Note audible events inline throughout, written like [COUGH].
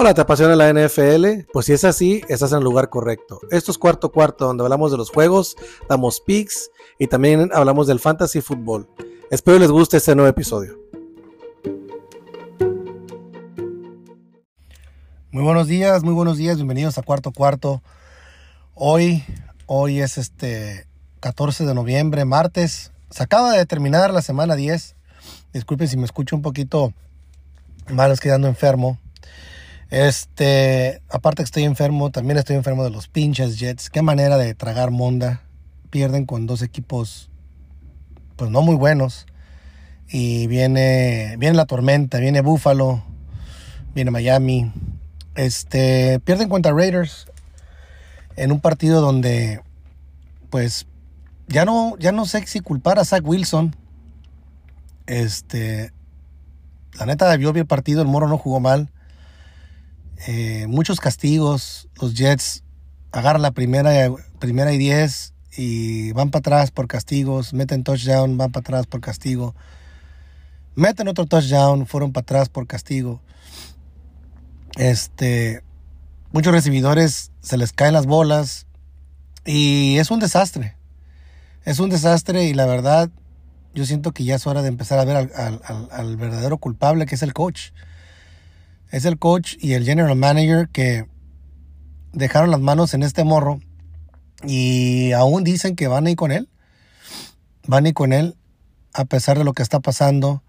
Hola, ¿te apasiona la NFL? Pues si es así, estás en el lugar correcto. Esto es Cuarto Cuarto, donde hablamos de los juegos, damos picks y también hablamos del fantasy fútbol. Espero les guste este nuevo episodio. Muy buenos días, muy buenos días, bienvenidos a Cuarto Cuarto. Hoy, hoy es este 14 de noviembre, martes. Se acaba de terminar la semana 10. Disculpen si me escucho un poquito mal, es quedando enfermo. Este, aparte que estoy enfermo, también estoy enfermo de los pinches Jets. Qué manera de tragar monda. Pierden con dos equipos, pues no muy buenos. Y viene, viene la tormenta, viene Buffalo, viene Miami. Este, pierden contra Raiders en un partido donde, pues, ya no, ya no sé si culpar a Zach Wilson. Este, la neta, vio bien el partido, el Moro no jugó mal. Eh, muchos castigos. Los Jets agarran la primera, primera y diez y van para atrás por castigos. Meten touchdown, van para atrás por castigo. Meten otro touchdown, fueron para atrás por castigo. Este, muchos recibidores se les caen las bolas y es un desastre. Es un desastre y la verdad yo siento que ya es hora de empezar a ver al, al verdadero culpable que es el coach es el coach y el general manager que dejaron las manos en este morro y aún dicen que van a ir con él. Van a ir con él a pesar de lo que está pasando.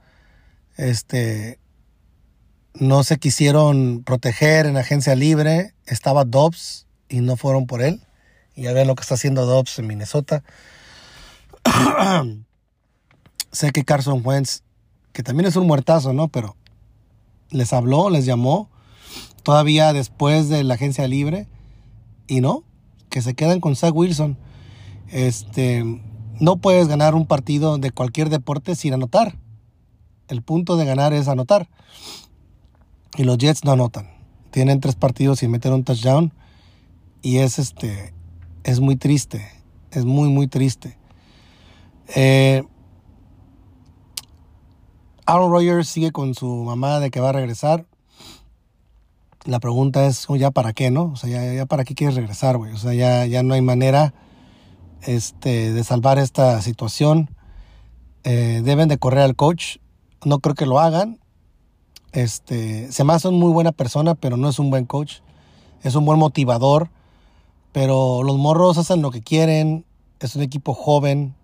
Este no se quisieron proteger en agencia libre. Estaba Dobbs y no fueron por él. Y ya ven lo que está haciendo Dobbs en Minnesota. [CLEARS THROAT] sé que Carson Wentz, que también es un muertazo, ¿no? Pero les habló, les llamó, todavía después de la agencia libre, y no, que se quedan con Zach Wilson. Este, no puedes ganar un partido de cualquier deporte sin anotar. El punto de ganar es anotar. Y los Jets no anotan. Tienen tres partidos sin meter un touchdown. Y es este. Es muy triste. Es muy, muy triste. Eh, Aaron Rodgers sigue con su mamá de que va a regresar. La pregunta es, oh, ¿ya para qué, no? O sea, ¿ya, para qué quieres regresar, güey? O sea, ya, ya no hay manera este, de salvar esta situación. Eh, deben de correr al coach. No creo que lo hagan. Este, se me una muy buena persona, pero no es un buen coach. Es un buen motivador. Pero los morros hacen lo que quieren. Es un equipo joven.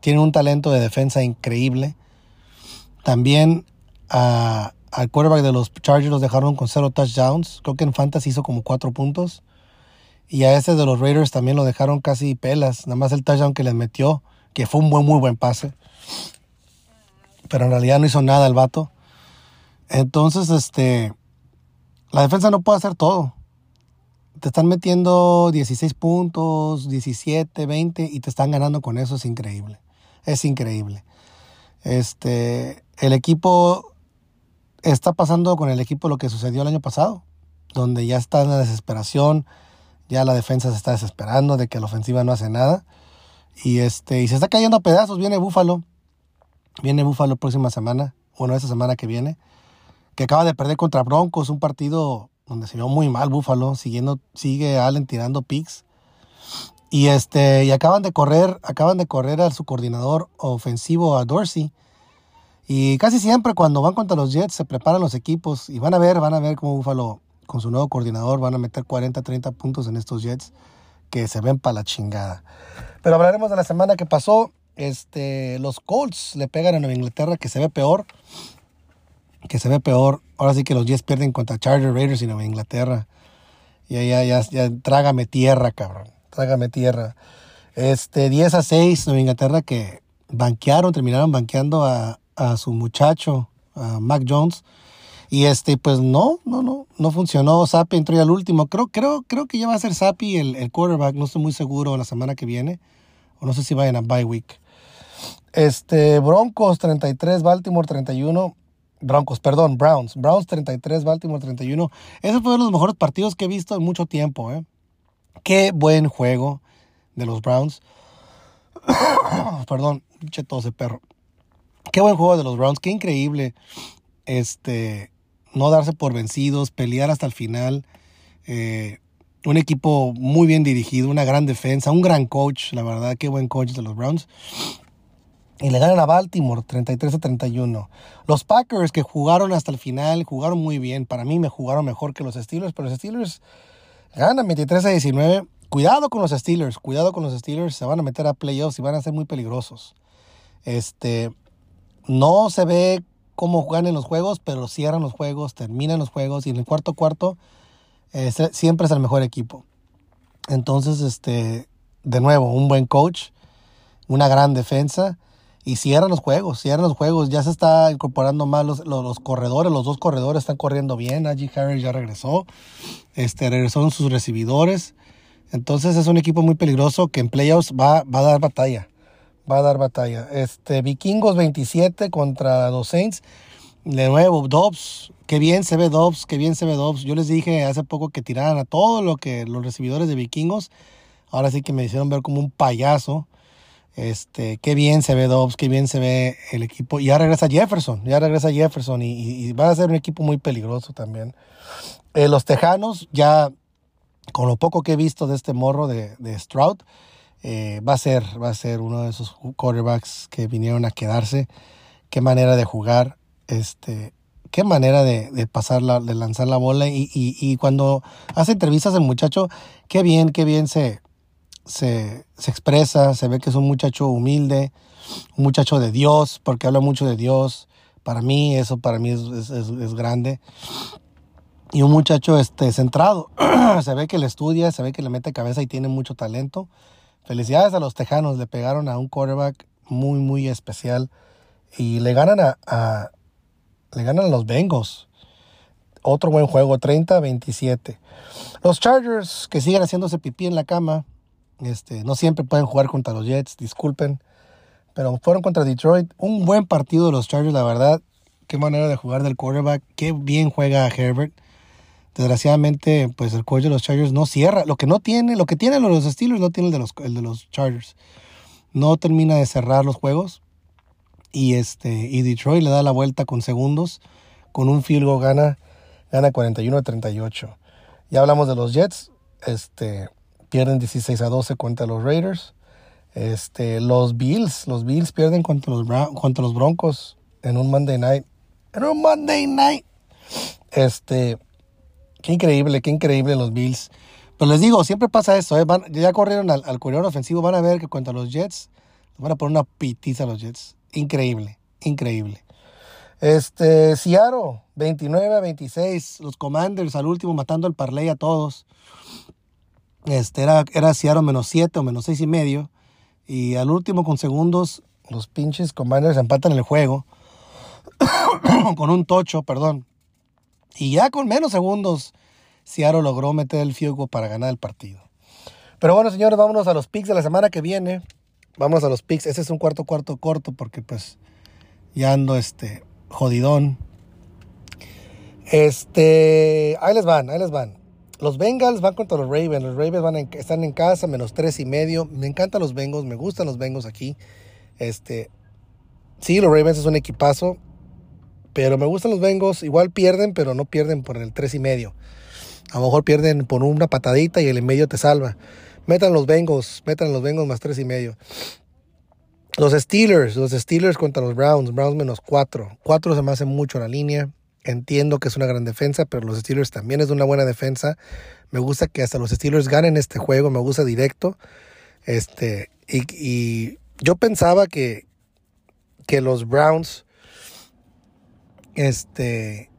Tienen un talento de defensa increíble. También al quarterback de los Chargers los dejaron con cero touchdowns. Creo que en Fantasy hizo como cuatro puntos. Y a ese de los Raiders también lo dejaron casi pelas. Nada más el touchdown que les metió, que fue un buen, muy buen pase. Pero en realidad no hizo nada el vato. Entonces, este, la defensa no puede hacer todo. Te están metiendo 16 puntos, 17, 20 y te están ganando con eso. Es increíble. Es increíble. Este, el equipo está pasando con el equipo lo que sucedió el año pasado, donde ya está en la desesperación, ya la defensa se está desesperando de que la ofensiva no hace nada. Y este, y se está cayendo a pedazos. Viene Búfalo. Viene Búfalo próxima semana. Bueno, esa semana que viene. Que acaba de perder contra Broncos. Un partido donde se vio muy mal Búfalo. Siguiendo, sigue Allen tirando picks. Y este, y acaban de correr, acaban de correr a su coordinador ofensivo a Dorsey. Y casi siempre cuando van contra los Jets se preparan los equipos y van a ver, van a ver cómo Buffalo con su nuevo coordinador van a meter 40, 30 puntos en estos Jets que se ven para la chingada. Pero hablaremos de la semana que pasó. Este, los Colts le pegan a Nueva Inglaterra que se ve peor. Que se ve peor. Ahora sí que los Jets pierden contra Charger Raiders y Nueva Inglaterra. Ya, ya, ya, ya, trágame tierra, cabrón trágame tierra. Este, 10 a 6, Nueva Inglaterra que banquearon, terminaron banqueando a, su muchacho, a Mac Jones. Y este, pues no, no, no, no funcionó. Sapi entró ya al último. Creo, creo, creo que ya va a ser Sapi el, el quarterback. No estoy muy seguro la semana que viene. O no sé si vayan a bye week. Este, Broncos 33, Baltimore 31. Broncos, perdón, Browns. Browns 33, Baltimore 31. Ese fue uno de los mejores partidos que he visto en mucho tiempo, ¿eh? Qué buen juego de los Browns. [COUGHS] Perdón, pinche ese perro. Qué buen juego de los Browns, qué increíble. Este, no darse por vencidos, pelear hasta el final. Eh, un equipo muy bien dirigido, una gran defensa, un gran coach, la verdad, qué buen coach de los Browns. Y le ganan a Baltimore 33 a 31. Los Packers que jugaron hasta el final, jugaron muy bien. Para mí me jugaron mejor que los Steelers, pero los Steelers ganan 23 a 19. Cuidado con los Steelers, cuidado con los Steelers, se van a meter a playoffs y van a ser muy peligrosos. Este, no se ve cómo juegan los juegos, pero cierran los juegos, terminan los juegos y en el cuarto cuarto siempre es el mejor equipo. Entonces, este, de nuevo, un buen coach, una gran defensa y cierran los juegos, cierran los juegos. Ya se está incorporando más los, los, corredores, los dos corredores están corriendo bien. Najee Harris ya regresó, este, regresaron sus recibidores. Entonces es un equipo muy peligroso que en playoffs va, va a dar batalla. Va a dar batalla. Este, Vikingos 27 contra los Saints. De nuevo, Dobbs, qué bien se ve Dobbs, qué bien se ve Dobbs. Yo les dije hace poco que tiraran a todo lo que los recibidores de vikingos. Ahora sí que me hicieron ver como un payaso. Este, qué bien se ve Dobbs, qué bien se ve el equipo. Y ya regresa Jefferson, ya regresa Jefferson y, va a ser un equipo muy peligroso también. Eh, los Tejanos, ya con lo poco que he visto de este morro de, de Stroud, eh, va, a ser, va a ser uno de esos quarterbacks que vinieron a quedarse. Qué manera de jugar. Este, qué manera de, de pasar de lanzar la bola. Y, y, y, cuando hace entrevistas el muchacho, qué bien, qué bien se, se, se, expresa. Se ve que es un muchacho humilde, un muchacho de Dios, porque habla mucho de Dios. Para mí, eso para mí es, es, es grande. Y un muchacho este, centrado. [CLEARS THROAT] se ve que le estudia, se ve que le mete cabeza y tiene mucho talento. Felicidades a los Tejanos, le pegaron a un quarterback muy, muy especial. Y le ganan a le ganan a los Bengals. Otro buen juego, 30-27. Los Chargers, que siguen haciéndose pipí en la cama, este, no siempre pueden jugar contra los Jets, disculpen. Pero fueron contra Detroit. Un buen partido de los Chargers, la verdad. Qué manera de jugar del quarterback. Qué bien juega Herbert. Desgraciadamente, pues el coach de los Chargers no cierra. Lo que no tiene, lo que tienen los Steelers no tiene el de los, el de los Chargers. No termina de cerrar los juegos. Y, este, y Detroit le da la vuelta con segundos. Con un field goal gana, gana 41 a 38. Ya hablamos de los Jets. Este, pierden 16 a 12 contra los Raiders. Este, los Bills, los Bills pierden contra los, contra los Broncos en un Monday night. En un Monday night. Este, qué increíble, qué increíble los Bills. Pero les digo, siempre pasa eso. ¿eh? ya corrieron al, al corredor ofensivo. Van a ver que contra los Jets van a poner una pitiza a los Jets increíble, increíble. Este, Seattle, 29 a 26. Los Commanders al último matando el parlay a todos. Este, era, era menos 7 o menos 6 y medio. Y al último con segundos, los pinches Commanders empatan el juego. [COUGHS] con un tocho, perdón. Y ya con menos segundos, Seattle logró meter el field para ganar el partido. Pero bueno, señores, vámonos a los picks de la semana que viene. Vamos a los picks. Ese es un cuarto cuarto corto porque pues ya ando este jodidón. Este, ahí les van, ahí les van. Los Bengals van contra los Ravens. Los Ravens van están en casa, menos tres y medio. Me encantan los Bengals, me gustan los Bengals aquí. Este, sí, los Ravens es un equipazo, pero me gustan los Bengals. Igual pierden, pero no pierden por el tres y medio. A lo mejor pierden por una patadita y el en medio te salva. Metan los Bengals, metan los Bengals más tres y medio. Los Steelers, los Steelers contra los Browns, Browns menos cuatro. Cuatro se me hace mucho la línea. Entiendo que es una gran defensa, pero los Steelers también es una buena defensa. Me gusta que hasta los Steelers ganen este juego, me gusta directo. Este, y, yo pensaba que, que los Browns este,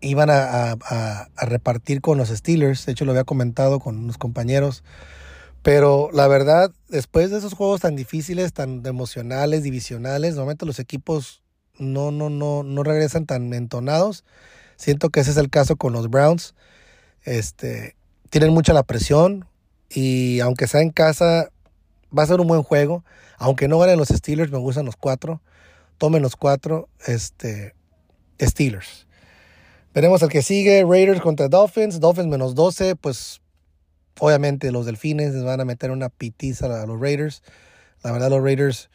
iban a, repartir con los Steelers. De hecho, lo había comentado con unos compañeros. Pero la verdad, después de esos juegos tan difíciles, tan emocionales, divisionales, normalmente los equipos no, no, no, no regresan tan entonados. Siento que ese es el caso con los Browns. Este, tienen mucha la presión y aunque sea en casa, va a ser un buen juego. Aunque no ganen los Steelers, me gustan los cuatro. Tomen los cuatro este, Steelers. Veremos el que sigue, Raiders contra Dolphins. Dolphins menos 12, pues Obviamente los Delfines les van a meter una pitiza a los Raiders. La verdad los Raiders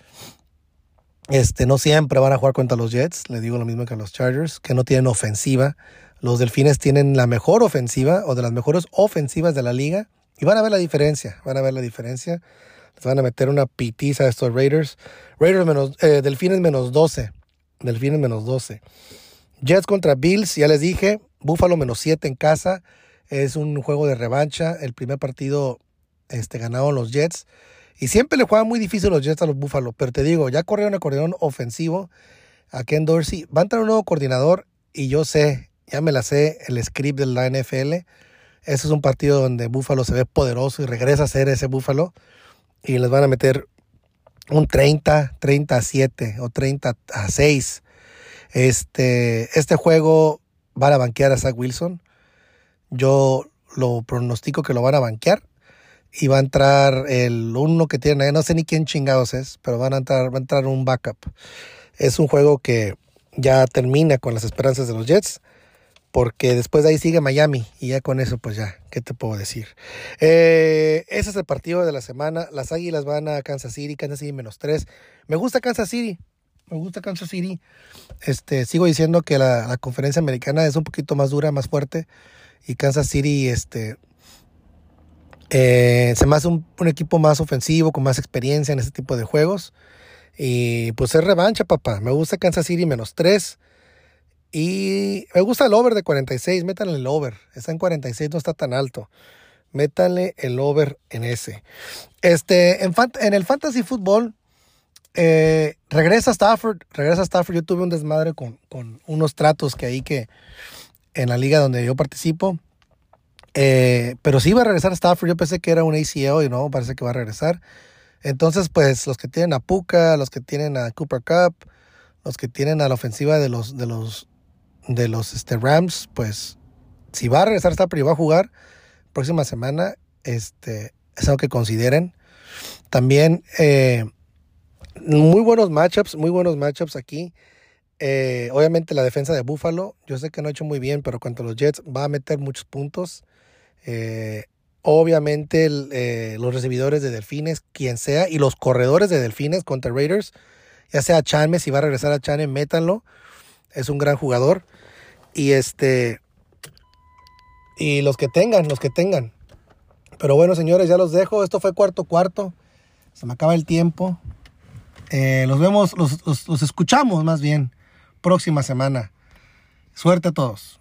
Este, no siempre van a jugar contra los Jets, le digo lo mismo que a los Chargers, que no tienen ofensiva. Los Delfines tienen la mejor ofensiva o de las mejores ofensivas de la liga y van a ver la diferencia, van a ver la diferencia. Les van a meter una pitiza a estos Raiders. Raiders menos, eh, Delfines menos 12. Delfines menos 12. Jets contra Bills, ya les dije. Buffalo menos 7 en casa. Es un juego de revancha. El primer partido este, ganaron los Jets. Y siempre le juegan muy difícil los Jets a los Buffalo. Pero te digo, ya corrieron un acordeón ofensivo a Ken Dorsey. Va a entrar un nuevo coordinador. Y yo sé, ya me la sé, el script de la NFL. Ese es un partido donde Buffalo se ve poderoso y regresa a ser ese Buffalo y les van a meter un 30, 30 a 7 o 30 a 6. Este, este juego van a banquear a Zach Wilson. Yo lo pronostico que lo van a banquear. Y va a entrar el uno que tiene, no sé ni quién chingados es, pero van a entrar, va a entrar un backup. Es un juego que ya termina con las esperanzas de los Jets porque después de ahí sigue Miami y ya con eso pues ya, ¿qué te puedo decir? Eh, ese es el partido de la semana, las Águilas van a Kansas City, Kansas City menos 3, me gusta Kansas City, me gusta Kansas City, este, sigo diciendo que la, conferencia americana es un poquito más dura, más fuerte y Kansas City este, eh, se me hace un, equipo más ofensivo, con más experiencia en este tipo de juegos. Y pues es revancha, papá. Me gusta Kansas City menos 3. Y me gusta el over de 46, métanle el over. Está en 46, no está tan alto. Métanle el over en ese. Este, en, en el fantasy fútbol, eh, regresa Stafford, regresa Stafford. Yo tuve un desmadre con, unos tratos que hay que en la liga donde yo participo. Eh, pero sí va a regresar Stafford. Yo pensé que era un ACL y no, parece que va a regresar. Entonces, pues los que tienen a Puka, los que tienen a Cooper Cup, los que tienen a la ofensiva de los, de los de los este, Rams, pues si va a regresar Stafford y va a jugar próxima semana, este, es algo que consideren. También eh, muy buenos matchups, muy buenos matchups aquí. Eh, obviamente la defensa de Buffalo, yo sé que no ha hecho muy bien, pero contra los Jets va a meter muchos puntos. Eh, obviamente los recibidores de Delfines, quien sea, y los corredores de Delfines contra Raiders, ya sea Chanme, si va a regresar a Chanme, métanlo. Es un gran jugador. Y este. Y los que tengan, los que tengan. Pero bueno, señores, ya los dejo. Esto fue cuarto cuarto. Se me acaba el tiempo. Eh, los vemos, los, los escuchamos más bien próxima semana. Suerte a todos.